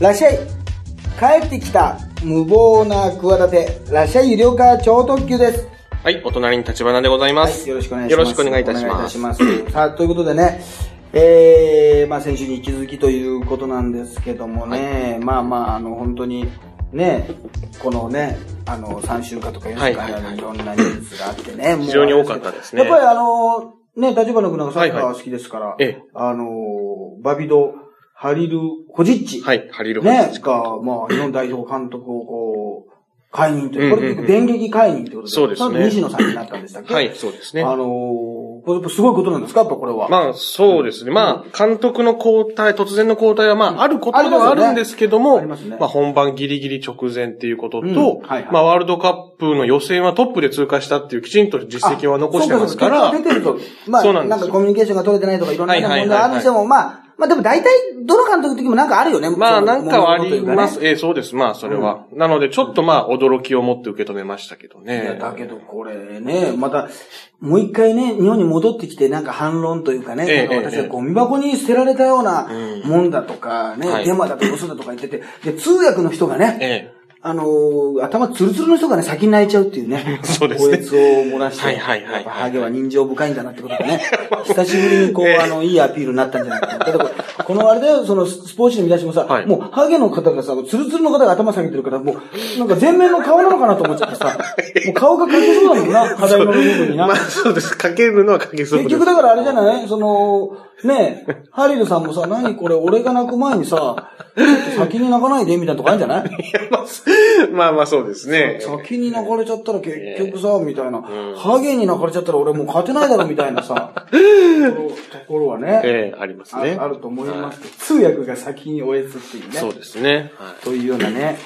らっしゃい帰ってきた無謀な企て、らっしゃい有料化超特急です。はい、お隣に立花でございます。はい、よろしくお願いします。よろしくお願いいたします。ます。さあ、ということでね、えー、まあ先週に引き続きということなんですけどもね、まあまあ、あの、本当に、ね、このね、あの、3週間とか4週間はいはいはいいろんなニュースがあってね、非常に多かったですねやっぱりあの、ね、立花君なんかサッカー好きですから、はいはいええあの、バビド、ハリル・ホジッチ。はい、ハリルホね、ジが、まあ、日本代表監督をこう、解任という、これ電撃解任ということで、そうですね。西野さんになったんでしたっけ？はい、そうですね。あのー、これやっぱすごいことなんですか？やっぱこれは。まあ、そうですね。まあ、監督の交代、突然の交代は、まあ、あることではあるんですけども、ますね。まあ、本番ギリギリ直前っていうことうん。と、はいはい。まあ、ワールドカップの予選はトップで通過したっていうきちんと実績は残してますから、あそうなそうなんですんかコミュニケーションが取れてないとかいろんな問題あるにしても、まあ、まあでも大体、どの監督の時もなんかあるよね。まあ、なんかはあります。ええ、そうです。まあ、それは。なので、ちょっとまあ、驚きを持って受け止めましたけどいや、ね。だけどこれね、また、もう一回ね、日本に戻ってきて、なんか反論というかね、私ええはゴミ箱に捨てられたようなうんもんだとかね、はいデマだとか嘘だとか言ってて、で、通訳の人がね、ええ。あのー頭ツルツルの人がね、先に泣いちゃうっていうね。そうですねこいつを漏らして。はいはいはいはいやっぱハゲは人情深いんだなってことでね。久しぶりにこう、あの、いいアピールになったんじゃないかな。だこのあれだよ、そのスポーツ紙の見出しもさ、はいもうハゲの方がさ、ツルツルの方が頭下げてるから、もう、なんか全面の顔なのかなと思っちゃってさ、もう顔が描けそうだもんな、肌色の部分にな。まあ、そうです。かけるのはかけそうです。結局だからあれじゃない？その、ねえ、ハリルさんもさ、何これ、俺が泣く前にさ、ちょっと先に泣かないで、みたいなとこあるんじゃない？まあまあそうですね。先に泣かれちゃったら結局さ、みたいな、ハゲに泣かれちゃったら俺もう勝てないだろ、みたいなさ、ところはね、ええありますあね。あると思いますけど、通訳が先に終えつっていうね。そうですね。はいというようなね、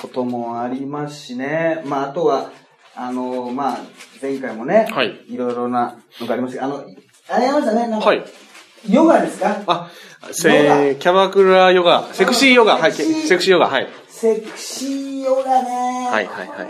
こともありますしね。まあ、あとは、あの、まあ、前回もね、はいろいろなのがありますけど、あの、あれありましたね、なんか、はい。ヨガですか？あ、せキャバクラヨガ、セクシーヨガ、はい、セクシーヨガ、はい。セクシーヨガね。はいはいはい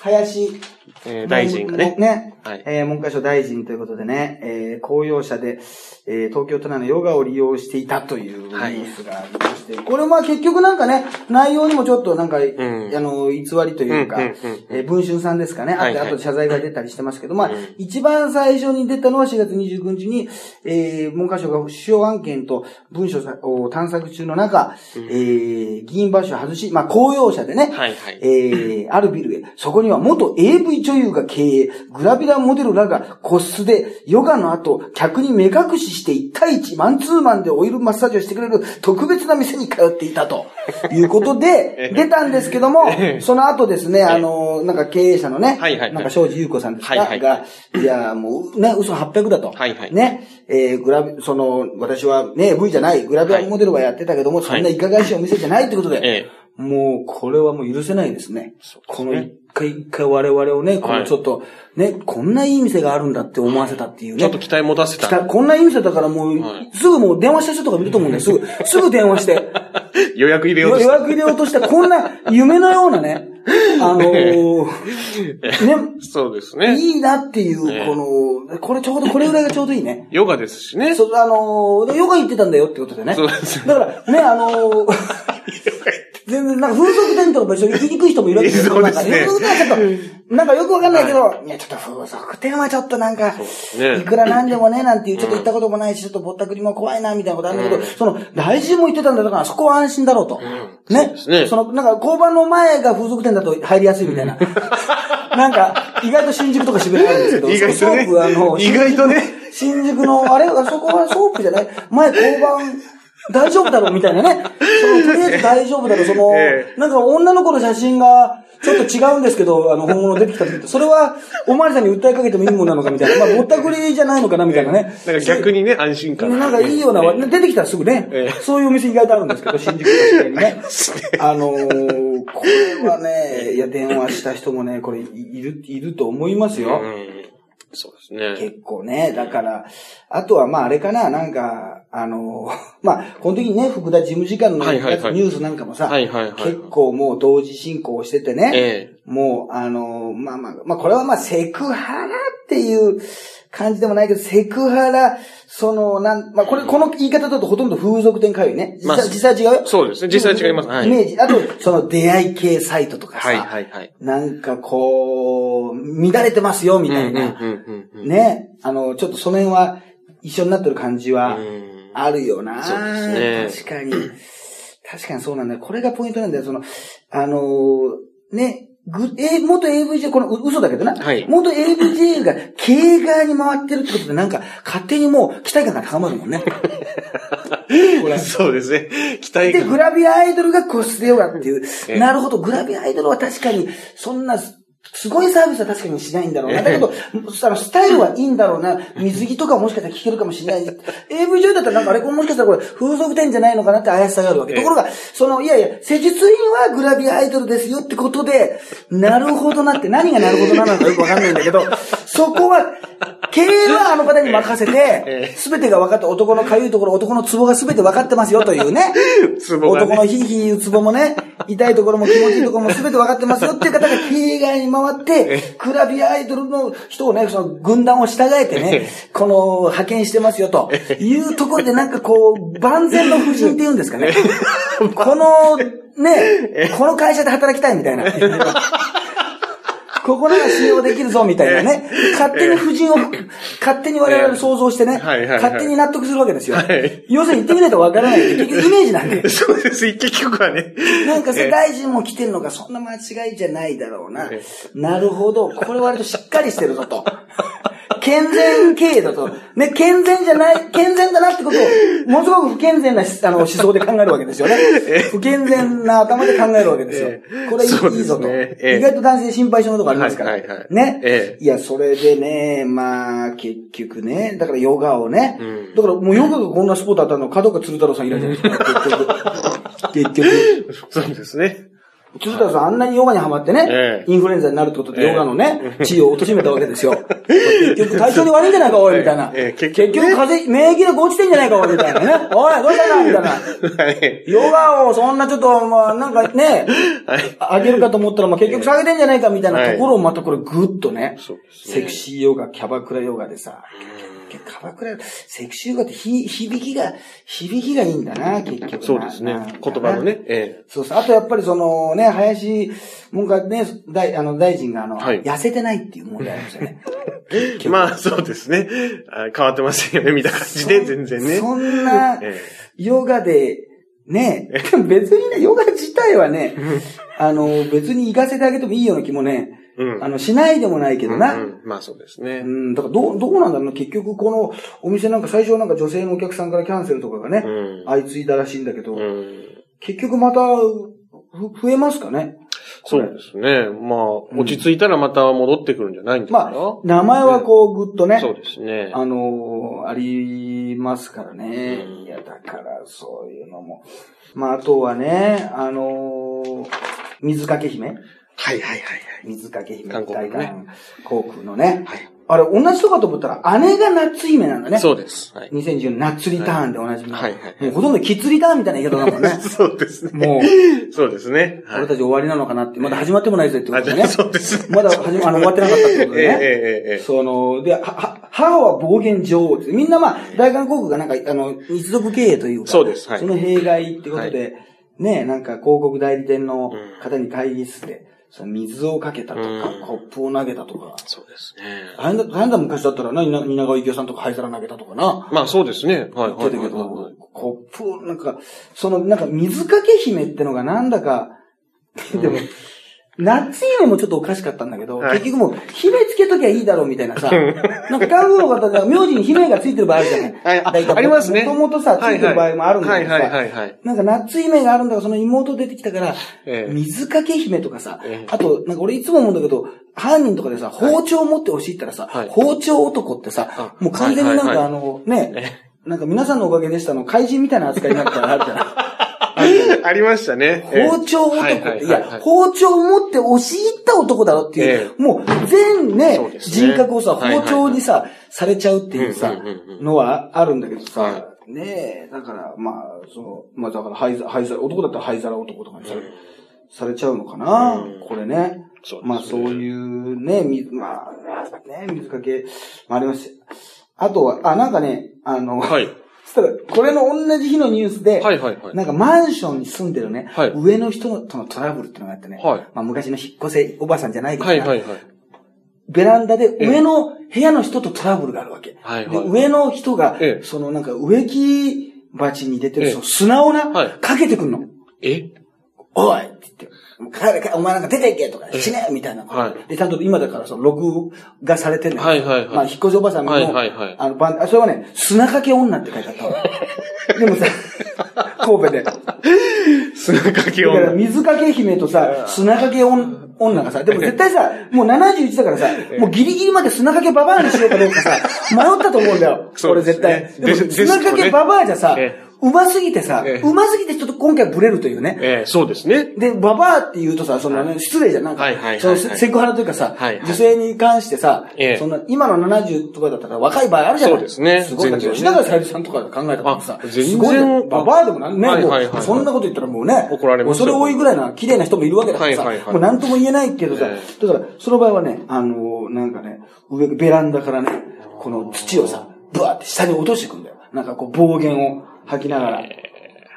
林。えー大臣がね。ね。はい。えー文科省大臣ということでね、えー公用車で、えー東京都内のヨガを利用していたというニュはいースがありまして、これまあ結局なんかね、内容にもちょっとなんか、ん。あの、偽りというか、うんうんうんえー文春さんですかね、あって、はいはい。あと謝罪が出たりしてますけど、まあ、うん。一番最初に出たのは4月29日に、えー文科省が主要案件と文書を探索中の中、えー議員バッシュを外し、まあ公用車でね、はいはい。えー、あるビルへ、そこには元 AV 女優が経営、グラビラモデルらが個室で、ヨガの後、客に目隠しして1対1、マンツーマンでオイルマッサージをしてくれる特別な店に通っていたということで、出たんですけども、その後ですね、あの、なんか経営者のね、はいはいはい。なんか庄司優子さんですか、が、いや、もう、ね、嘘800だと。はいはい。ね、えー、グラビ、その、私はね、AV じゃない、グラビアモデルはやってたけども、そんない。かがわしいお店じゃないってことで、えもう、これはもう許せないですね。この一回一回我々をね、こはいのちょっと、ね、こんないい店があるんだって思わせたっていうね。ちょっと期待持たせた。こんないい店だからもう、はいすぐもう電話した人とか見ると思うんだよ。すぐ、すぐ電話 して。予約入れよう予とした。約入れようとして、こんな夢のようなね、あのーね、そうですね。いいなっていう、ええこの、これちょうど、これぐらいがちょうどいいね。ヨガですしね。そう、あのヨガ行ってたんだよってことでね。そうですだから、ね、あのー 全然、なんか風俗店とか別に行きにくい人もいるわけですよ。んか風俗店はちょっと、なんかよくわかんないけど、い。や、ちょっと風俗店はちょっとなんか、ね。いくらなんでもね、なんていう、ちょっと行ったこともないし、ちょっとぼったくりも怖いな、みたいなことあるんだけど、その、大臣も言ってたんだから、そこは安心だろうと。ね。その、なんか、交番の前が風俗店だと入りやすいみたいな。なんか、意外と新宿とか渋谷あるんですけど、意外とね。意外とね。新宿の、あれ、あそこはソープじゃない？前交番、大丈夫だろうみたいなね。その、とりあえず大丈夫だろう。その、えなんか女の子の写真が、ちょっと違うんですけど、あの、本物出てきた時って、それは、おまわりさんに訴えかけてもいいもんなのかみたいな。まあ、ぼったくりじゃないのかなみたいなね。なんか逆にね、安心感。なんかいいような、出てきたらすぐね、ええそういうお店意外とあるんですけど、新宿とかにね。あのー、これはね、いや、電話した人もね、これ、いいる、いると思いますよ。うん。そうですね。結構ね、だから、あとはまああれかな、なんか、あの、まあ、この時にね、福田事務次官のニュースなんかもさ、結構もう同時進行しててね、えもう、あの、まあまあ、まあこれはまあセクハラっていう感じでもないけど、セクハラ、その、なん、まあ、これ、この言い方だとほとんど風俗店通いね。実まあ際、実際違うよ。そうですね。実際違います。はい。イメージ。あと、その出会い系サイトとかさ、はいはいはい。なんかこう、乱れてますよ、みたいな。うんうん。ね。あの、ちょっとその辺は一緒になってる感じはうんあるよな。そうです確かに。確かにそうなんだよ。これがポイントなんだよ。その、あのーね、ぐ、え、元 AVJ、このう嘘だけどな。はい元 AVJ が経営側に回ってるってことで、なんか、勝手にもう期待感が高まるもんね。そうですね。期待で、感。グラビアアイドルがコスプレヨガっていう。ええなるほど、グラビアアイドルは確かに、そんな、すごいサービスは確かにしないんだろうな。だけど、あのスタイルはいいんだろうな。水着とかもしかしたら聞けるかもしれない。AV 上だったらなんかあれ、これもしかしたらこれ風俗店じゃないのかなって怪しさがあるわけ。ええところが、その、いやいや、施術院はグラビアアイドルですよってことで、なるほどなって、何がなるほどなのかよくわかんないんだけど、そこは、経営はあの方に任せてえ、すべてが分かって、男のかゆいところ、男のツボがすべて分かってますよという ね。男のヒーヒー言うツボもね、痛いところも気持ちいいところも全て分かってますよっていう方が経営側に回って、クラビアアイドルの人をね、その軍団を従えてね、この派遣してますよというところでなんかこう、万全の夫人っていうんですかね。この、ね、この会社で働きたいみたいな。ここなら信用できるぞみたいなね。勝手に夫人を、勝手に我々想像してね、勝手に納得するわけですよはい。要するに言ってみないとわからない 結局イメージなんで。そうです。結局はね。なんか世界人も来てるのがそんな間違いじゃないだろうなえ。なるほど。これ割としっかりしてるぞと。健全経営だと。ね、健全じゃない、健全だなってことを、ものすごく不健全なあの思想で考えるわけですよね。不健全な頭で考えるわけですよええ。これいいぞと。ええ意外と男性心配性のとこありますから。はいはいはいね、ええいや、それでね、まあ、結局ね、だからヨガをね、うんだからもうヨガがこんなスポーツあったの、角川鶴太郎さんいらっしゃるんですか、結局。結局。そうですね。鶴太郎さんあんなにヨガにハマってね、ええインフルエンザになるってことでええヨガのね、地位を貶めたわけですよ。結局体調に悪いんじゃないか、おい、みたいな。ええ結結局風邪、免疫力落ちてんじゃないか、おい、みたいなね。おい、どうしたか、みたいな。はい。ヨガをそんなちょっと、まあ、なんかね、はい。上げるかと思ったら、まあ結局下げてんじゃないか、みたいなところをまたこれぐっとね、セクシーヨガ、キャバクラヨガでさ、バクラ、セクシーヨガってひ響きが、響きがいいんだな、結局な。そうですね。言葉のね。えそうそう。あとやっぱりそのね、林文科ね、大、あの、大臣があの、はい痩せてないっていう問題ありましたね。え。まあ、そうですね。あ変わってませんよね、見た感じで、全然ね。そんなえ、ヨガで、ね、別にね、ヨガ自体はね、あの、別に行かせてあげてもいいような気もね、うんあの、しないでもないけどな。うんうんまあ、そうですねう。ん、だからどう、どうなんだろうな。結局このお店なんか最初はなんか女性のお客さんからキャンセルとかがね、うん相次いだらしいんだけど、うん。結局また、ふ増えますかね？そうですね。まあ、落ち着いたらまた戻ってくるんじゃないんですか？まあ、名前はこう、ぐっとね、そうですね。あのーありますからね。うんいや、だから、そういうのも。まあ、あとはね、あのー水かけ姫はいはいはいはい。水かけ姫。大韓航空のね。はい。あれ、同じとかと思ったら、姉が夏姫なんだね。そうです。はい。2010年夏リターンでおなじみの。はいはいはいもうほとんどキッズリターンみたいな言い方だもんね。そうですね。もう、そうですね。はい俺たち終わりなのかなって、まだ始まってもないぜってことでね。そうです。まだ始ま、あの、終わってなかったってことええでね。ええええ。その、で、は、は母は暴言女王って。みんなまあ、大韓航空がなんか、あの、一族経営というか、そうですはいその弊害ってことで、ね、なんか広告代理店のうん方に会議室で、その水をかけたとか、うんコップを投げたとか。そうですね。大変だ、大変だ昔だったらな、蜷蜷川幸雄さんとか灰皿投げたとかな。まあそうですね。はい。言ってたけど、はいはいコップを、なんか、その、なんか水かけ姫ってのがなんだか、でも、夏姫もちょっとおかしかったんだけど、はい。結局もう、姫つけときゃいいだろうみたいなさ、なんか韓国の方では名字に姫がついてる場合あるじゃない。はいあありますね。もともとさ、ついてる場合もあるんだけどさ、はいはい。なんか夏姫があるんだから、その妹出てきたから、ええ。水かけ姫とかさ、ええ。あと、なんか俺いつも思うんだけど、犯人とかでさ、包丁持ってほしいったらさ、はい。包丁男ってさ、あもう完全になんかあの、ね、えなんか皆さんのおかげでしたの、怪人みたいな扱いになったらあるじゃない。ありましたね。包丁男はいって、いや、包丁を持って押し入った男だろっていう、えもう全ね人格をさ、包丁にさ、されちゃうっていうさのはあるんだけどさは、ねえ、だから、まあ、その、まあだから、灰皿、灰皿、男だったら灰皿男とかにされ、されちゃうのかな、うん。これね。そうまあそういうね、みまあ、ね、水かけもありますし。あとは、あ、なんかね、あの、はい。そしたら、これの同じ日のニュースで、はいはいはい。なんかマンションに住んでるね、はい上の人とのトラブルっていうのがあってね、はいまあ昔の引っ越せおばさんじゃないけど、はいはいはい。ベランダで上の部屋の人とトラブルがあるわけ。はいはいで上の人が、ええそのなんか植木鉢に出てるええその砂をな、はいかけてくんの。え？おいって言って。お前なんか出ていけとか、死ねみたいな。はいで、ちゃんと今だからその録画されてるのよはいはいはいまあ、引っ越しおばさんの、はいはいはいあの、バンあそれはね、砂かけ女って書いてあったわ。でもさ、神戸で。だ砂かけから女。水かけ姫とさ、砂かけ女女がさ、でも絶対さ、もう71だからさ、もうギリギリまで砂かけババアにしようかどうかさ、迷ったと思うんだよ。俺絶対。ねでも砂かけババアじゃさえ、うますぎてさ、ええ。うますぎてちょっと今回ブレるというね。ええそうですね。で、ババアって言うとさ、そのね、失礼じゃん。なんか、はいはいそのセクハラというかさ、はいはい。女性に関してさ、ええ。そんな、今の70とかだったら若い場合あるじゃない。そうですね。すごい。全然ね。吉永小百合さんとか考えたらさ。あ、全然。すごいよババアでもなんね、はい。はいはいそんなこと言ったらもうね、怒られますよ。恐れ多いぐらいな綺麗な人もいるわけだからさ、はいはいはい。もうなんとも言えないけどさ、えだから、その場合はね、あのーなんかね、上、ベランダからね、この土をさ、ブワーって下に落としていくんだよ。なんかこう暴言を吐きながら。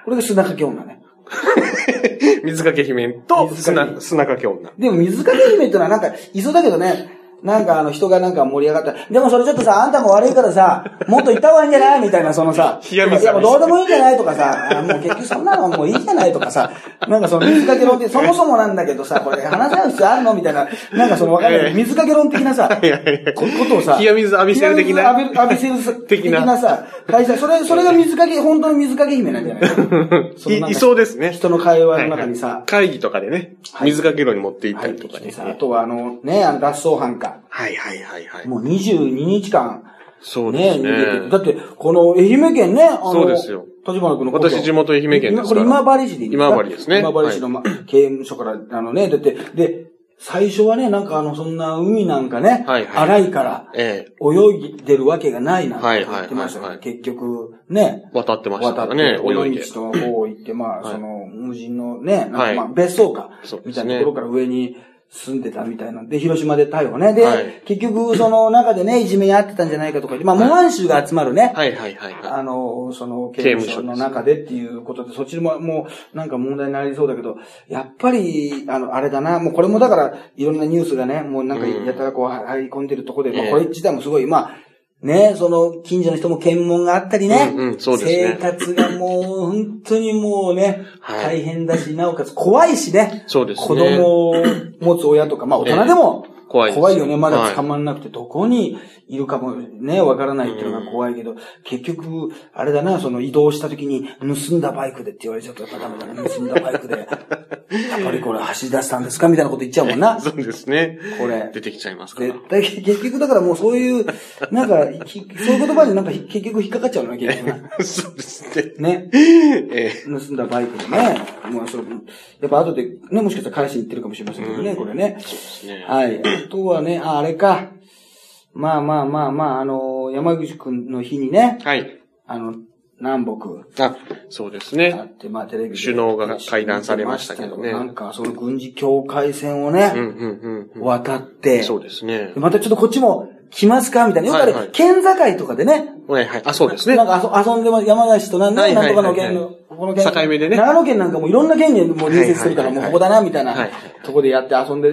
これが砂かけ女ね。水かけ姫と砂、砂かけ女。でも水かけ姫ってのはなんか、いそうだけどね、なんかあの人がなんか盛り上がった。でもそれちょっとさ、あんたも悪いからさ、もっと行った方がいいんじゃないみたいな、そのさ、いやもうどうでもいいんじゃないとかさ、あもう結局そんなのもういいじゃないとかさ、なんかその水かけ論って、そもそもなんだけどさ、これ話し合う必要あるのみたいな、なんかそのわかんない、ええ。水かけ論的なさ、こことをさ、冷や水浴びせる的な？浴び浴びせる的的な。なさ、会社、それ、それが水かけ、本当の水かけ姫なんじゃない いいそうですね。人の会話の中にさ、会議とかでね、はい。水かけ炉に持って行ったりとかね。あとはあの、ね、あの脱走犯か。はいはいはいはい。もう22日間、ね、そうです逃げて。ね。だって、この愛媛県ね、あの、そうですよ。立花君の私地元愛媛県ですから。これ今治市でいいんですか？今治ですね。今治市の、ま刑務所から、あのね、だって、で、最初はね、なんかあの、そんな海なんかね、はいはい。荒いから、ええ。泳いでるわけがないなんてはい言ってましたけど、結局、ね、渡ってました渡っ泳いで。道の方行って、まあ、はい。その、無人のね、なんかはい。まあ、別荘かそう、みたいなところから上に住んでたみたいなんで、広島で逮捕ね。で、はい。結局、その中でね、いじめにあってたんじゃないかとかまあ、模範囚が集まるね、はいはいはいはあの、その、刑務所。の中でっていうことで、そっちももう、なんか問題になりそうだけど、やっぱり、あの、あれだな、もうこれもだから、いろんなニュースがね、もうなんか、うん。やたらこう、入り込んでるところで、まあ、ええこれ自体もすごい、まあ、ね、その、近所の人も検問があったりね、うんうんそうですね。生活がもう、本当にもうね、はい。大変だし、なおかつ怖いしね、そうですね。子供を持つ親とか、まあ大人でも、ええ怖いです怖いよね。まだ捕まんなくて、どこにいるかもね、わからないっていうのが怖いけど、結局、あれだな、その移動した時に、盗んだバイクでって言われちゃったらダメだな、盗んだバイクで。やっぱりこれ走り出したんですか？みたいなこと言っちゃうもんない。そうですね。これ出てきちゃいますから。絶対、結局だからもうそういう、なんか、ひそういう言葉になんかひ結局引っかかっちゃうのね、結局ね。そうですね。ね。え盗んだバイクでね。まあ、それ、やっぱ後で、ね、もしかしたら返しに行ってるかもしれませんけどね、これね。えねはい。あとはね、あ、あれか。まあまあまあまあ、あの、山口くんの日にね、はい。あの、南北あ、そうですあね。って、まあテレビで首脳が会談されましたけどねなんか、その軍事境界線をうんね、うんうんうん。渡って、そうですね。またちょっとこっちも来ますか？みたいな。よくあれ、はいはい県境とかでね、はいはい。あ、そうですね。なんか遊遊んでます。山梨となんはいはいはいなんとかの県の、この県。境目でね長野県なんかもいろんな県にもう隣接するから、もうここだな、みたいなはいとこでやって遊んで、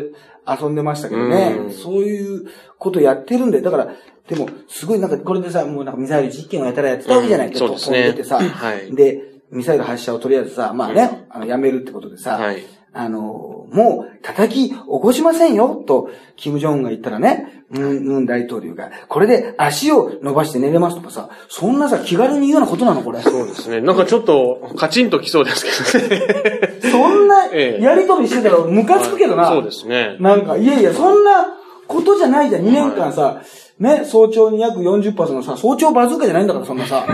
遊んでましたけどね。う。ん。そういうことやってるんで、だから、でも、すごいなんか、これでさ、もうなんかミサイル実験をやたらやってたわけじゃない、うんそうですね。飛んでてさ、はい。で、ミサイル発射をとりあえずさ、まあね、あの、やめるってことでさ、はいあの、もう叩き起こしませんよ、と、キム・ジョンウンが言ったらね、ムン、ムン大統領が、これで足を伸ばして寝れますとかさ、そんなさ、気軽に言うようなことなの、これ。そうですね。なんかちょっと、カチンときそうですけどね。そんな、ええやりとりしてたらムカつくけどな。そうですね。なんか、いやいや、そんなことじゃないじゃん。2年間さ、ね、早朝に約40発のさ、早朝バズーカじゃないんだから、そんなさ、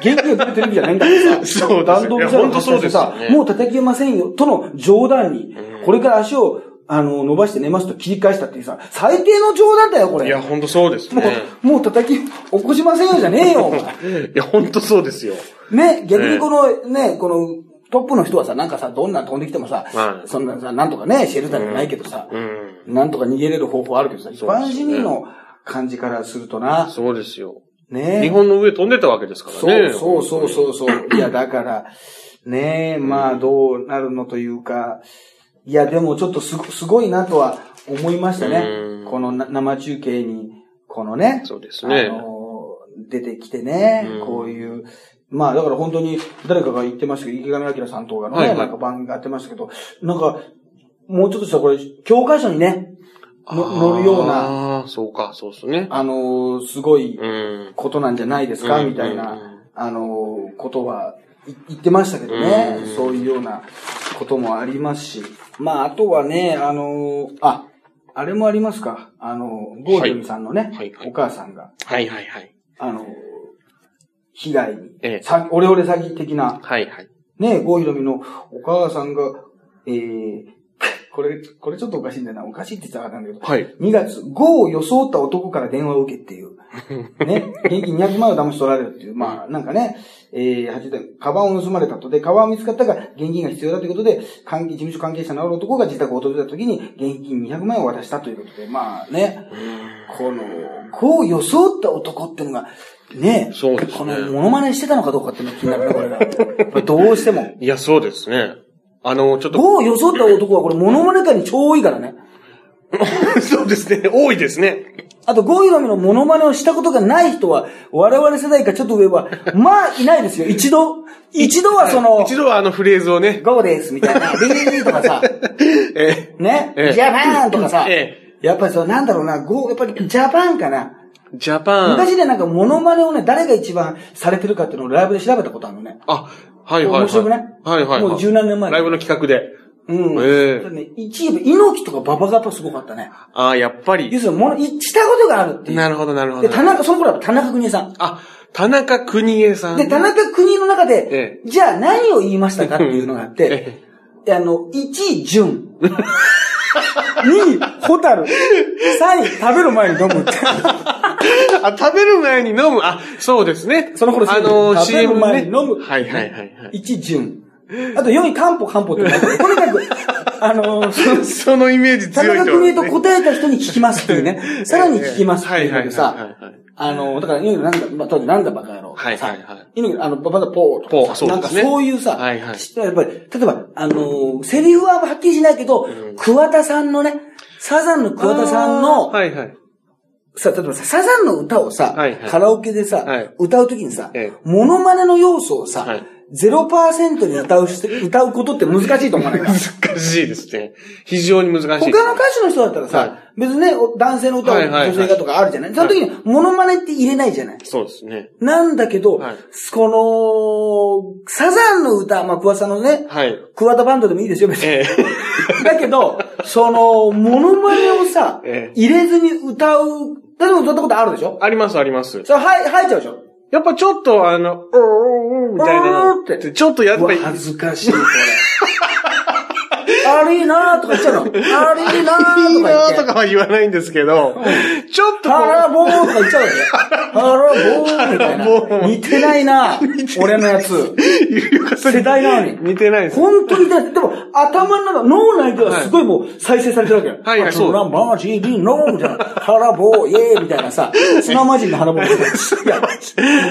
元気が出るテレビじゃないんだからさ、そうですよ弾道ミサイル発射してさもう叩けませんよ、との冗談に、これから足を、あの、伸ばして寝ますと切り返したっていうさ、最低の冗談だよ、これ。いや、ほんとそうですもね。う、もう叩き起こしませんよじゃねえよ。いや、ほんとそうですよ。ね、逆にこの、ね、この、トップの人はさ、なんかさ、どんな飛んできてもさ、はいそんなさ、なんとかね、シェルターじゃないけどさ、うん。なんとか逃げれる方法あるけどさ、一般市民の感じからするとな、そうですよ。ね。日本の上飛んでたわけですからね。そうそうそうそう。いや、だから、ねえ、まあ、どうなるのというか、いや、でもちょっとすごすごいなとは思いましたね。う。ん。このな生中継に、このね、そうですね。あの、出てきてねうん、こういう、まあ、だから本当に、誰かが言ってましたけど、池上彰さんとかのね、はいはい。なんか番組がやってましたけど、なんか、もうちょっとしたらこれ、教科書にね、の乗るような、ああ、そうか、そうですね。あの、すごいうん。ことなんじゃないですか、うんみたいうんな、あの、ことはい言ってましたけどねうん。そういうようなこともありますし。まあ、あとはね、あの、あ、あれもありますか？あの、ゴージョミさんのね、はいはいお母さんが、はいはいはい。あの、被害に、ええさオレオレ詐欺的な、はいはい。ね、ゴーヒロミのお母さんが、えー、これ、これちょっとおかしいんだよな。おかしいって言ったらあかんだけど、はい。2月、5を装った男から電話を受けっていう。ね。現金200万を騙し取られるっていう。まあ、なんかね、えー、8代、カバンを盗まれたと。で、カバンを見つかったが、現金が必要だということで、関係、事務所関係者のある男が自宅を訪れた時に、現金200万円を渡したということで、まあね、この、5を装った男っていうのが、ね、そうですねこの、モノマネしてたのかどうかっていうのが気になるね、これが。どうしても。いや、そうですね。あの、ちょっ5と、を装った男はこれ、モノマネ界に超多いからね。そうですね。多いですね。あと、ゴーヒロミのモノマネをしたことがない人は、我々世代かちょっと上は、まあ、いないですよ。一度、一度はその、一度はあのフレーズをね、ゴーです、みたいな、ビーとかさ、えね、ええジャパンとかさ、えやっぱりそう、なんだろうな、ゴー、やっぱりジャパンかな。ー、ジャパン。昔ね、なんかモノマネをね、誰が一番されてるかっていうのをライブで調べたことあるのね。あ、はいはいはい。面白くないはいはいはい。もう十何年前ライブの企画で。うん。ええね、一位、猪木とか馬場がやっぱすごかったね。ああ、やっぱ要り。するに、もの、いしたことがあるっていう。なるほどなるほで、ど。田中、その頃は田中邦衛さん。あ、田中邦衛さん。で、田中邦衛の中で、えじゃあ何を言いましたかっていうのがあって、えあの、1位、純。2位、ホタル。3位、食べる前に飲むって。あ、食べる前に飲む。あ、そうですね。その頃あの、食べる。前に飲む。はいはいはいはい。1、純。あと4位、漢方漢方ってとにかく、あの、そ のそのイメージ田強いと中邦衛と答えた人に聞きますっていうね。さらに聞きますっていうのでさ、はいはいはいはいあの、だから、猪木なんだ、まあ、当時なんだバカ野郎。はいはいはい。さ猪木、あの、ババダポーとかポーさなんかそうですね。そういうさ、はいはい。しやっぱり、例えば、あの、セリフははっきりしないけど、桑田さんのね、サザンの桑田さんの、はいはい。さ、例えばさ、サザンの歌をさ、はいはい。カラオケでさ、はい。歌うときにさ、ええ。モノマネの要素をさ、はい0%に歌う歌うことって難しいと思わない？か難しいですね。非常に難しい。他の歌手の人だったらさ、はい別にね、お男性の歌をはいはいはい女性がとかあるじゃない、その時にモノマネって入れないじゃない？そうですね。なんだけど、はいこの、サザンの歌、まあ、桑田さんのね、はい。桑田バンドでもいいですよ、別に。え だけど、その、モノマネをさ、ええ入れずに歌う、例えば歌ったことあるでしょ？えありますあります。それ、はい、入っちゃうでしょ？やっぱちょっとあの、うーうーみたいなってちょっとやっぱり、恥ずかしい、これ。ありーなーとか言っちゃうの。ありーなーとか言って。なとかは言わないんですけど、ちょっと腹棒とか言っちゃうわけ。腹棒みたいな。似てないな 俺のやつ。世代なのに。似てないです。本当に似てない。でも、頭の中、脳内ではすごいもう再生されてるわけよ。はいはいそうトラマジリノみたいな。腹棒、イエーイみたいなさ。砂マジンの腹棒みたいや、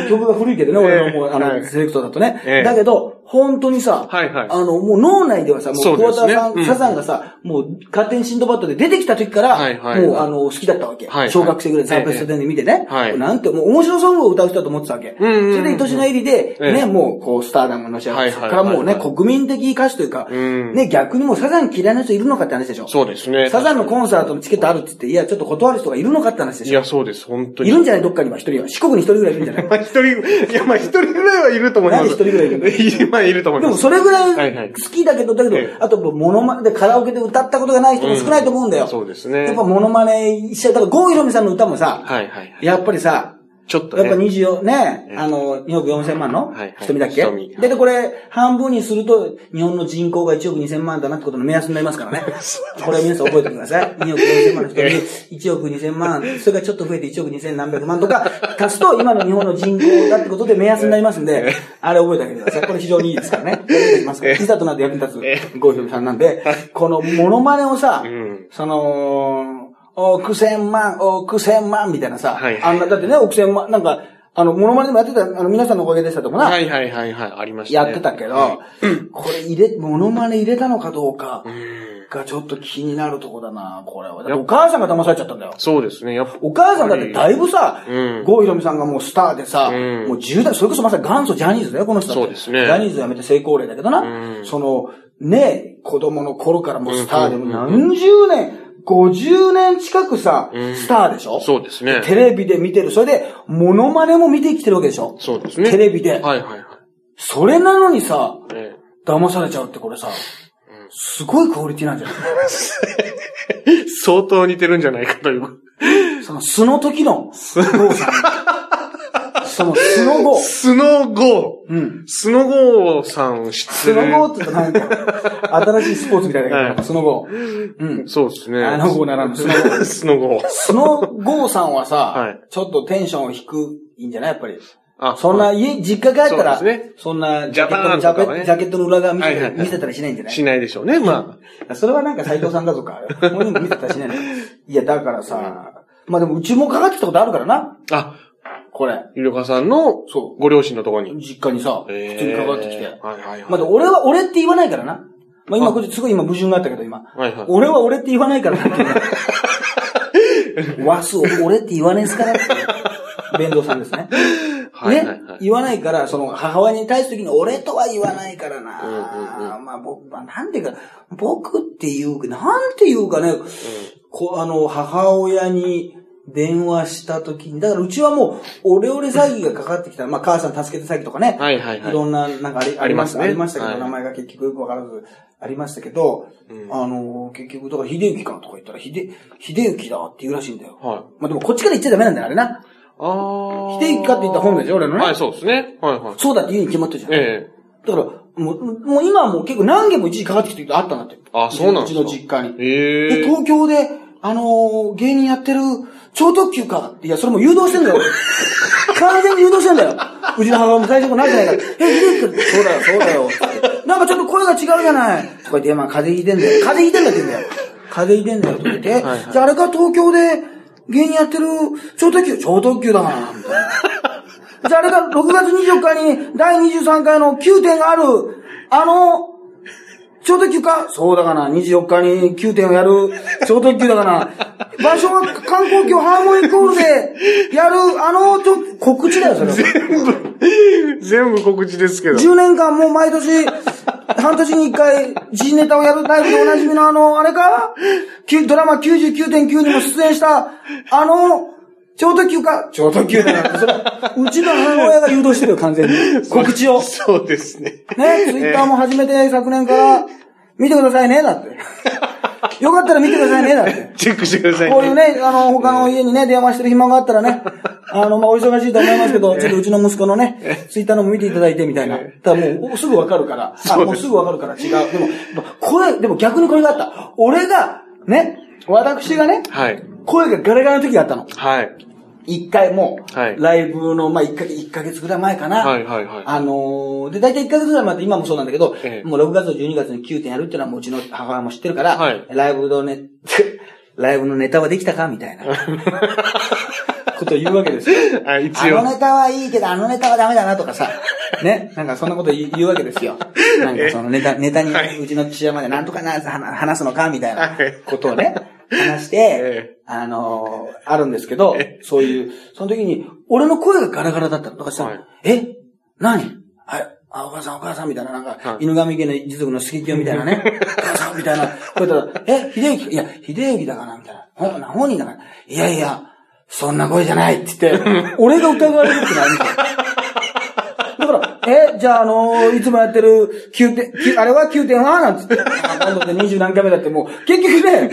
曲が古いけどね、俺のもう、あの、はいセレクトだとねええ。だけど、本当にさ、はいはいあの、もう脳内ではさ、もう、そうですね桑田さん、うんサザンがさ、もう、勝手にシンドバッドで出てきた時から、はいはいもう、あの、好きだったわけ。小学生ぐらいでサーベストで見てね。はいなんて、もう面白ソングを歌う人だと思ってたわけ。それで、愛しの入りで、ええね、もう、こう、スターダムのし合はいはいはいからもうね、国民的歌手というか、んね、逆にもうサザン嫌いな人いるのかって話でしょ？そうですね。サザンのコンサートのチケットあるって言って、いや、ちょっと断る人がいるのかって話でしょ？いや、そうです、本当に。いるんじゃないどっかには一人は。四国に一人ぐらいいるんじゃない？まあ、一人、いや、まあ、一人ぐらいはいると思います。何一人ぐらいいるまあ、いると思いでます。もそれぐらはいはいい好きだけど、だけどええ、あとモノマネでカラオケで歌ったことがない人も少ないと思うんだよ。そうですね。やっぱモノマネしちゃう。だから、郷ひろみさんの歌もさ、はいはいはい。やっぱりさ、ちょっとやっぱね。24、ねえ、えあの、2億4000万の瞳だっけ？瞳。で、で、これ、半分にすると、日本の人口が1億2000万だなってことの目安になりますからね。これは皆さん覚えておいてください。2億4000万の人に1億2000万、それがちょっと増えて1億2000何百万とか足すと、今の日本の人口だってことで目安になりますんで、あれ覚えてあげてください。これ非常にいいですからね。いざとなって役に立つ、ゴーヒョルさんなんで、このモノマネをさうん、その、億千万、億千万みたいなさ、はいはい。あんな、だってね、億千万、なんか、あの、モノマネでもやってた、あの、皆さんのおかげでしたとかな、はいはいはいはい、ありましたね。やってたけど、はこれ入れ、モノマネ入れたのかどうかがちょっと気になるとこだな、これは。お母さんが騙されちゃったんだよ。そうですね。やっぱ。お母さんだってだいぶさ、うん。郷ひろみさんがもうスターでさ、うん。もう10代、それこそまさに元祖ジャニーズだよ、この人そうですね。ジャニーズ辞めて成功例だけどな、うん。その、ね、子供の頃からもうスターで、うんもう何十年、50年近くさ、うんスターでしょ？そうですね。テレビで見てる。それで、モノマネも見てきてるわけでしょ？そうですね。テレビで。はいはいはい。それなのにさ、え騙されちゃうってこれさ、すごいクオリティなんじゃない？え 相当似てるんじゃないかという。その素の時の、ゴーさん。その素のゴー。スノゴー。うん。スノゴーさん知ってスる。ノゴーって言うとなんか、新しいスポーツみたいだけど、はいスノゴー。うん。そうですね。あのゴーならぬスノゴー。スノゴー。スノゴーさんはさ、はいちょっとテンション低いんじゃない？やっぱり。あそんな、家、実家帰ったら、そねそんな、ジャケットとかねジャケットの裏側見せ,、は見せたりしないんじゃない？しないでしょうね。まそれはなんか斎藤さんだとか、も見せたりしないの？いや、だからさ、まあでもうちもかかってきたことあるからな、あ。あ、これ。ゆりかさんのそご両親のところに。う。実家にさ、普通にかかってきて。はいはいはい。まあでも俺は俺って言わないからな。まあ今、これすごい今矛盾があったけど、今。はいはい。俺は俺って言わないからだけど。わす、俺って言わねえっすからって。弁道さんですね。はいはいはね？い。言わないから、その母親に対する時に俺とは言わないからな。うんうんまあ僕、まあなんていうか、僕っていうか、なんていうかね、こあの、母親に電話した時に、だからうちはもう、オレオレ詐欺がかかってきたら、まあ母さん助けて詐欺とかね。はいはいはいいろんな、なんかありありました、ありありましたけど、名前が結局よくわからず、ありましたけど、うんあの、結局、だから、秀幸かとか言ったら、秀、秀幸だって言うらしいんだよ。はい。まあでも、こっちから言っちゃダメなんだよ、あれな。あー。秀幸かって言った本でしょ、俺のね。はい、そうですね。はいはい。そうだって言うに決まってるじゃん。えだから、もう、もう今はもう結構何件も一時かかってきてる人あったんだって。あそうなんですかうちの実家に。え。えで、え。東京で、あのー芸人やってる超特急か？って。いや、それも誘導してんだよ。俺 完全に誘導してんだよ。うちの母親も最初からなってないから。え、秀樹君、そうだよ、そうだよ。ってなんかちょっと声が違うじゃない？とか言って、まあ、風邪ひいてんだよ。風邪ひいてんだって言うんだよ。風邪ひいてんだよって言って。はいはいじゃああれか東京で芸人やってる超特急、超特急だな、みたいな。じゃああれが6月24日に第23回の9点がある、あの、超特急かそうだかな。24日に9点をやる超特急だかな。場所は観光協ハーモニーコールでやる、あの、ちょ、告知だよ、それは。全部告知ですけど。10年間もう毎年、半年に1回、時事ネタをやるライブでおなじみのあの、あれか？ドラマ99.9にも出演した、あの、超特急か？超特急だな。それ、うちの母親が誘導してるよ、完全に。告知を。そうですね。ね、ツイッターも始めて昨年から、見てくださいね、だって。よかったら見てくださいね、だって。チェックしてくださいこういうね、あの、他の家にね、電話してる暇があったらね、あの、まあ、お忙しいと思いますけど、ちょっとうちの息子のね、ツイッターのも見ていただいてみたいな。ただもう、すぐわかるから。あ、もうすぐわかるから違う。でも、声、でも逆にこれがあった。俺が、ね、私がね、はい。声がガラガラの時があったの。はい。一回もライブの、まあ、一ヶ月、一ヶ月ぐらい前かな。はいはいはいあのーで、大体一ヶ月ぐらい前って今もそうなんだけど、ええもう6月と12月に9点やるっていうのはもううちの母親も知ってるから、はいライブのね、ライブのネタはできたかみたいな。ことを言うわけですよ。あ、一あの応。ネタはいいけど、あのネタはダメだなとかさ。ね。なんかそんなこと言うわけですよ。なんかそのネタ、ネタにはいうちの父親までなんとかな、は話すのかみたいなはいことをね、話して、えあのーあるんですけど、そういう、その時に、俺の声がガラガラだったの。とかさ、はいえ？何？はい。あ、お母さんお母さんみたいな、なんか、はい犬神家の一族のスケキヨみたいなね。お母さんみたいな。こうやったら、え、秀幸？いや、秀幸だかなみたいな。ほな本人だから。いやいや、そんな声じゃないって言って、俺が疑われるってないみたいな。え、じゃあ、あのーいつもやってる9点、きあれは9点はなんつって、あ今度で20何回目だってもう、結局ね、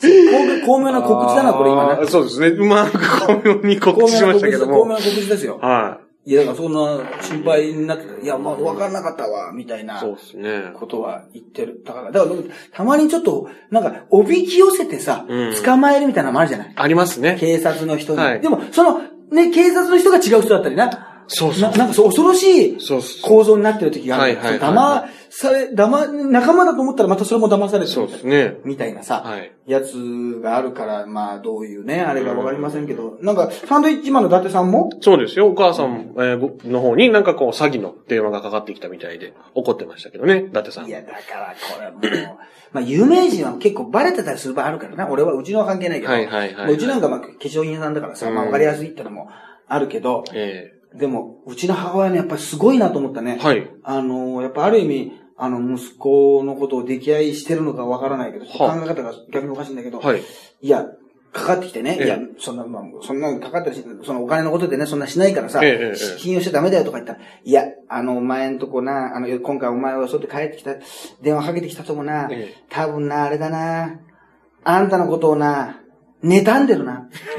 巧巧妙な告知だな、これ今ね。そうですね。うまく巧妙に告知しましたけども。巧妙な告知ですよ。はいや、だからそんな心配になってた。いや、まあ、わかんなかったわ、みたいい。なそうですね。ことは言ってる。だから、だから、たまにちょっと、なんか、おびき寄せてさ、うん捕まえるみたいなのもあるじゃない？ありますね。警察の人に。はいでも、その、ね、警察の人が違う人だったりな。そうそうななんかそう、恐ろしい構造になってる時がある。はいはいはい騙され、騙、仲間だと思ったらまたそれも騙されてそうるですね。みたいなさ、はい。やつがあるから、まあ、どういうね、あれかわかりませんけど、なんか、サンドイッチマンの伊達さんも、そうですよ。お母さん、えー僕の方になんかこう詐欺の電話がかかってきたみたいで怒ってましたけどね、伊達さん。いや、だからこれもう、まあ、有名人は結構バレてたりする場合あるからな。俺は、うちのは関係ないけど、はいはいはいはいまあうちなんかまあ、化粧品屋さんだからさ、まあ、うんわかりやすいってのもあるけど、えでも、うちの母親ね、やっぱりすごいなと思ったね。えはい。あの、やっぱある意味、あの、息子のことを溺愛してるのかわからないけど、考はえ方が逆におかしいんだけど、はい。いや、かかってきてね、ええいや、そんな、まあ、そんなかかったりし、そのお金のことでね、そんなしないからさ、ええええ信用しちゃダメだよとか言ったら、いや、あの、お前んとこな、あの、今回お前をそうやって帰ってきた、電話かけてきたともな、ええ多分な、あれだな、あんたのことをな、妬んでるな。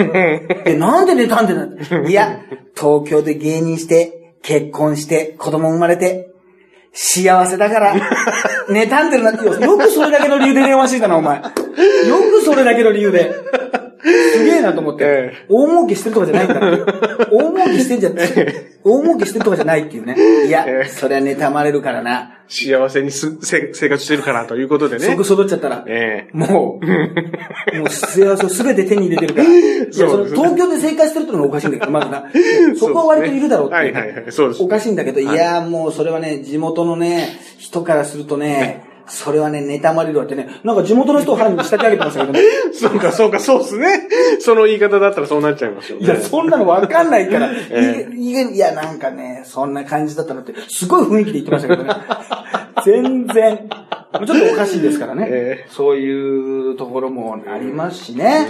で、なんで妬んでるの いや、東京で芸人して、結婚して、子供生まれて、幸せだから、妬んでるなってよ。よくそれだけの理由で電話してきたな、お前。よくそれだけの理由で。なと思って。大儲けしてるとかじゃないんだ。大儲けしてんじゃ、大儲けしてるとかじゃないっていうね。いや、ええそれは妬まれるからな。幸せにすせ生活してるからということでね。即揃っちゃったら。ええもう、もう幸せを全て手に入れてるから。いや、その東京で生活してるってのがおかしいんだけど、まずな。そこは割といるだろうって、はいはいはいそうですおかしいんだけど、いや、もうそれはね、地元のね、人からするとね、それはね、妬まれるわってね、なんか地元の人を犯人に仕立て上げてましたけどね。そうか、そうか、そうですね。その言い方だったらそうなっちゃいますよね。いや、そんなのわかんないから。えいいいや、なんかね、そんな感じだったなって、すごい雰囲気で言ってましたけどね。全然、ちょっとおかしいですからね。えそういうところもありますしね。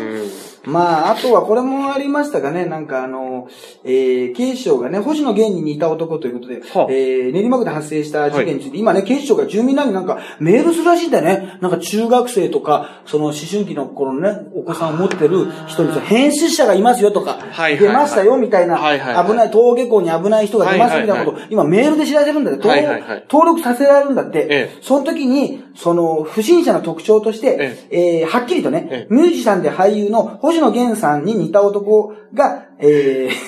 まあ、あとはこれもありましたかね、なんかあの、えー、警視庁がね、星野源に似た男ということで、はあ。えー、練馬区で発生した事件について、今ね、警視庁が住民らになんかメールするらしいんだよね。なんか中学生とか、その思春期の頃のね、お子さんを持ってる人に、変質者がいますよとか、はいはいはい。出ましたよみたいな、はいはいはい。危ない、登下校に危ない人が出ますみたいなことを、はい今メールで知らせるんだって、はいはいはい。登録させられるんだって、ええ。その時に、その、不審者の特徴として、えーはっきりとね、えミュージシャンで俳優の星野源さんに似た男が、えー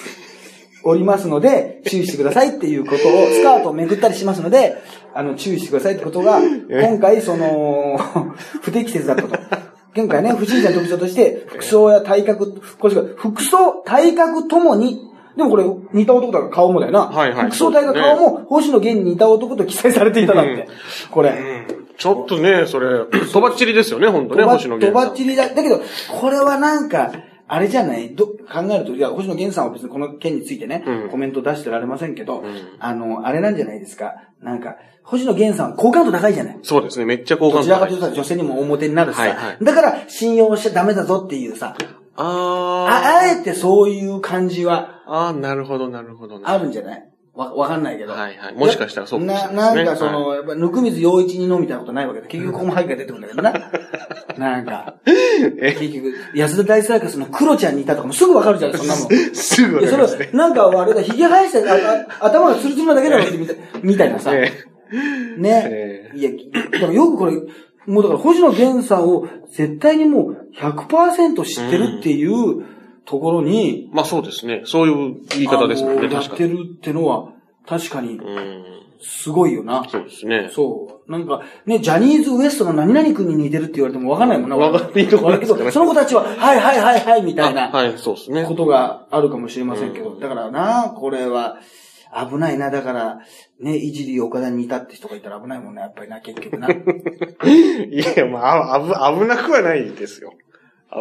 おりますので、注意してくださいっていうことを、スカートをめくったりしますので、あの、注意してくださいってことが、今回、その、不適切だったと。今回ね、不審者の特徴として、服装や体格、これ服装、体格ともに、でもこれ、似た男だから顔もだよな。はいはい服装、体格、顔も、星野源に似た男と記載されていただって。これ。ちょっとね、それ、とばっちりですよね、本当ね、星野源さん。とばっちりだ。だけど、これはなんか、あれじゃない？ど、考えると、いや、星野源さんは別にこの件についてね、うんコメント出してられませんけど、んあの、あれなんじゃないですか？なんか、星野源さんは好感度高いじゃない？そうですね、めっちゃ好感度高いどちらかというとさ、女性にも表になるしさ、はいはいだから信用しちゃダメだぞっていうさ、あああえてそういう感じはあ。ああ、なるほど、なるほど。あるんじゃない？わ、わかんないけど。はいはいもしかしたらそうかもしれな、ないねなんかその、やっぱ、ぬくみず陽一にのみたいなことないわけで、結局ここも背景が出てくるんだけどな。なんか、結局、安田大サーカスのクロちゃんにいたとかもすぐわかるじゃん、そんなもん。すぐわいや、それはかりますね。、なんかあれだ、髭生やして、ああ頭がツルツルなだけだろってみたいみたいなさ。えねえ。いや、だからよくこれ、もうだから星野源さんを絶対にもう100%知ってるっていうところに、まあそうですね。そういう言い方ですもんね、や確かに。ってるってのは、確かにうん。すごいよな。そうですね。そう。なんか、ね、ジャニーズ WEST の何々君に似てるって言われても分かんないもんな。わかんないところですねけど、その子たちは、はいはいはいはい、みたいなあはい、そうですねこ。とがあるかもしれませんけど。うんだからな、これは、危ないな。だから、ね、いじり岡田に似たって人がいたら危ないもんな、やっぱりな、結局な。いや、まあ、あぶ、危なくはないですよ。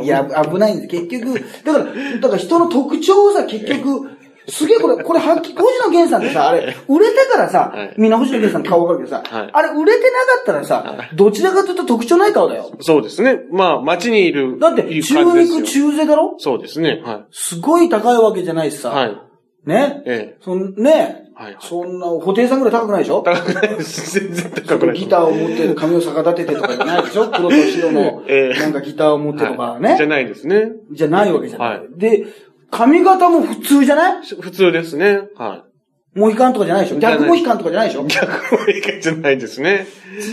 いや、危ないんです。結局、だから、だから人の特徴をさ、結局、すげえこれ、これはっきり、星野源さんってさ、あれ、売れてからさ、はいみんな星野源さんの顔わかるけどさ、はいあれ売れてなかったらさ、どちらかというと特徴ない顔だよ。そうですね。まあ、街にいる。だって、い中肉中背だろ？そうですね。はすごい高いわけじゃないしさ、い。はい。ね？えそんね？はいはい。そんな、布袋さんぐらい高くないでしょ？高くないです。全然高くない。ギターを持って髪を逆立ててとかじゃないでしょ？黒と白のええ、なんかギターを持ってとかはいじゃね。ないですね。じゃないわけじゃないは。で、髪型も普通じゃない？普通ですね。はモヒカンとかじゃないでしょ？逆モヒカンとかじゃないでしょ？い。逆もいいかじゃないですね。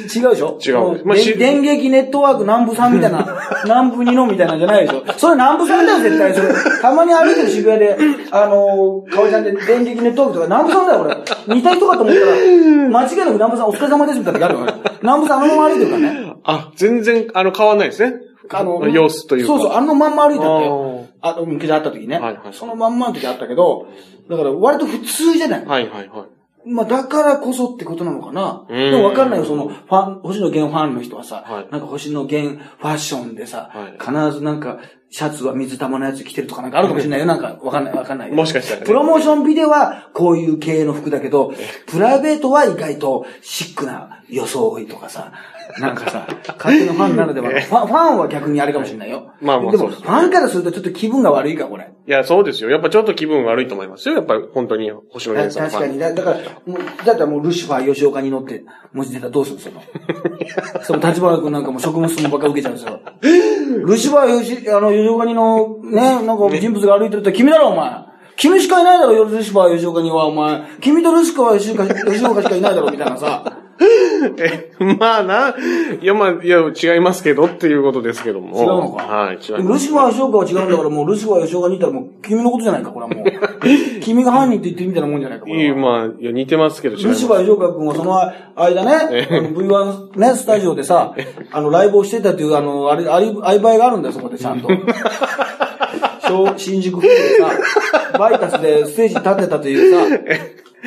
ち違うでしょ？違うもまあし電電撃ネットワーク南部さんみたいな、南部二のみたいなんじゃないでしょ？それ南部さんだよ、絶対。それ、たまに歩いてる渋谷で、あのー、かわいちゃんで電撃ネットワークとか南部さんだよ、俺。似た人かと思ったら、間違いなく南部さんお疲れ様ですみたいな時ある。南部さんあのまま歩いてるからね。あ、全然、あの、変わんないですね。あの、様子というか。そうそう、あのまんま歩いててああ、昔会った時ね。はいはいそのまんまの時あったけど、だから割と普通じゃない。はいはいはい。まあ、だからこそってことなのかな。うんでもわかんないよ、その、ファン、星野源ファンの人はさ、はいなんか星野源ファッションでさ、はい必ずなんか、シャツは水玉のやつ着てるとかなんかあるかもしれないよ。なんか、わかんない、わかんないよ。もしかしたらねプロモーションビデオはこういう系の服だけど、プライベートは意外とシックな装いとかさ、なんかさ、勝手なファンならではの、ファンファンは逆にあれかもしれないよ。まあまあでも、ファンからするとちょっと気分が悪いか、これ。いや、そうですよ。やっぱちょっと気分悪いと思いますよ。やっぱり本当に星野た源さん確かに。だだから、もうだったらもうルシファー吉岡に乗って、文字出たらどうするんですよ。その立花君なんかもう職務質問ばっか受けちゃうんですよ。ルシファー吉、あの、吉岡にの、ね、なんか人物が歩いてるって君だろ、お前。君しかいないだろ、ルシファー吉岡には、お前。君とルシファー吉岡 吉岡しかいないだろ、みたいなさ。え、まあな。いや、まあ、いや、違いますけどっていうことですけども。違うのか？はい、違いでもます。ルシファー吉岡は違うんだから、もうルシファー吉岡にいたらもう君のことじゃないか、これはもう。君が犯人って言ってるみたいなもんじゃないか、こいい。まあ、いや、似てますけど。ルシファー吉岡君はその間ね、あの V1 ね、スタジオでさ、あの、ライブをしてたっていう、あの、あれ、アリバイがあるんだよ、そこでちゃんと。小新宿風でさ、バイタスでステージ立ってたというさ、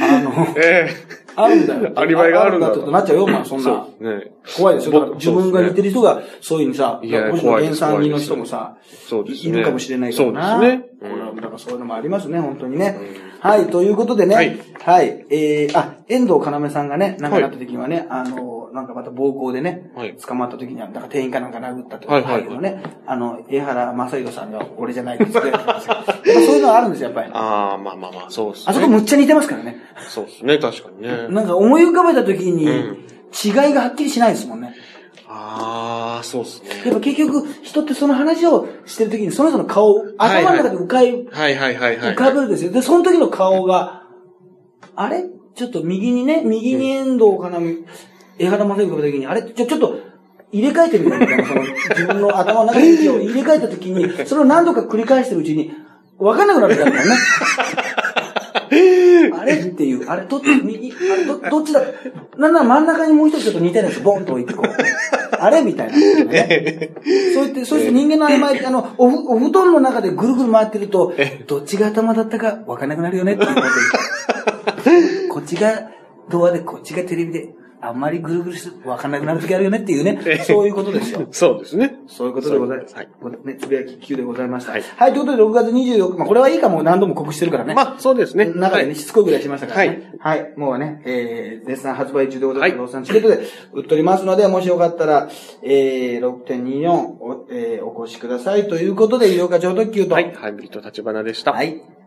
あの、えあるんだよ。アリバイがあるんだってことになっちゃうよ、お前、そんな。えね怖いですよ。自分が似てる人が、そういうふうにさ、いや星野怖いです源さん人の人もさ、いるかもしれないからな。そうですねだからそういうのもありますね、本当にね。はい、ということでね、ははいい、えー、あ、遠藤要さんがね、なんかなった時にはね、あの、なんかまた暴行でね、はい捕まった時には、なんか店員かなんか殴ったとはいはいはいね、あの、江原正宏さんが俺じゃないって言ってたんですよ。やっぱそういうのはあるんですよ、やっぱり。ああ、まあまあまあ、そうですね。あそこむっちゃ似てますからね。そうですね、確かにね。なんか思い浮かべた時に、うん違いがはっきりしないですもんね。ああ、そうですね。やっぱ結局、人ってその話をしてるときに、その人の顔を頭の中で浮かい、はいはいはいはい。浮かべるんですよ。で、その時の顔が、あれ？ちょっと右にね、右に遠藤かな、江原正幸浮かべた時に、あれ？ちょ、ちょっと、入れ替えてみようみたいな、その、自分の頭の中にを入れ替えた時に、それを何度か繰り返してるうちに、わかんなくなるからね。あれっていう、あれどっち、右、あれど、どっちだなんなら真ん中にもう一つちょっと似たようなやつボンと置いてこう。あれみたいな、ね。そうやって、そうして人間の曖昧って、あの、おふ、お布団の中でぐるぐる回ってると、どっちが頭だったか分かんなくなるよねっていうことで こっちがドアで、こっちがテレビで、あんまりぐるぐるして分かんなくなる時あるよねっていうね、そういうことですよ。そうですね。そういうことでございます。はい。ね、つぶやき級でございました。ははいい。ということで、6月24日、まあ、これはいいかも何度も告知してるからね。まあ、そうですね。中でね、はいしつこいぐらいしましたからね。はい。もうね、えー、絶賛発売中でございます。はいローソンチケットで売っておりますので、もしよかったら、えー、6.24お、えー、お越しください。ということで、医療課長特急と。はい。ハイブリッド立花でした。はい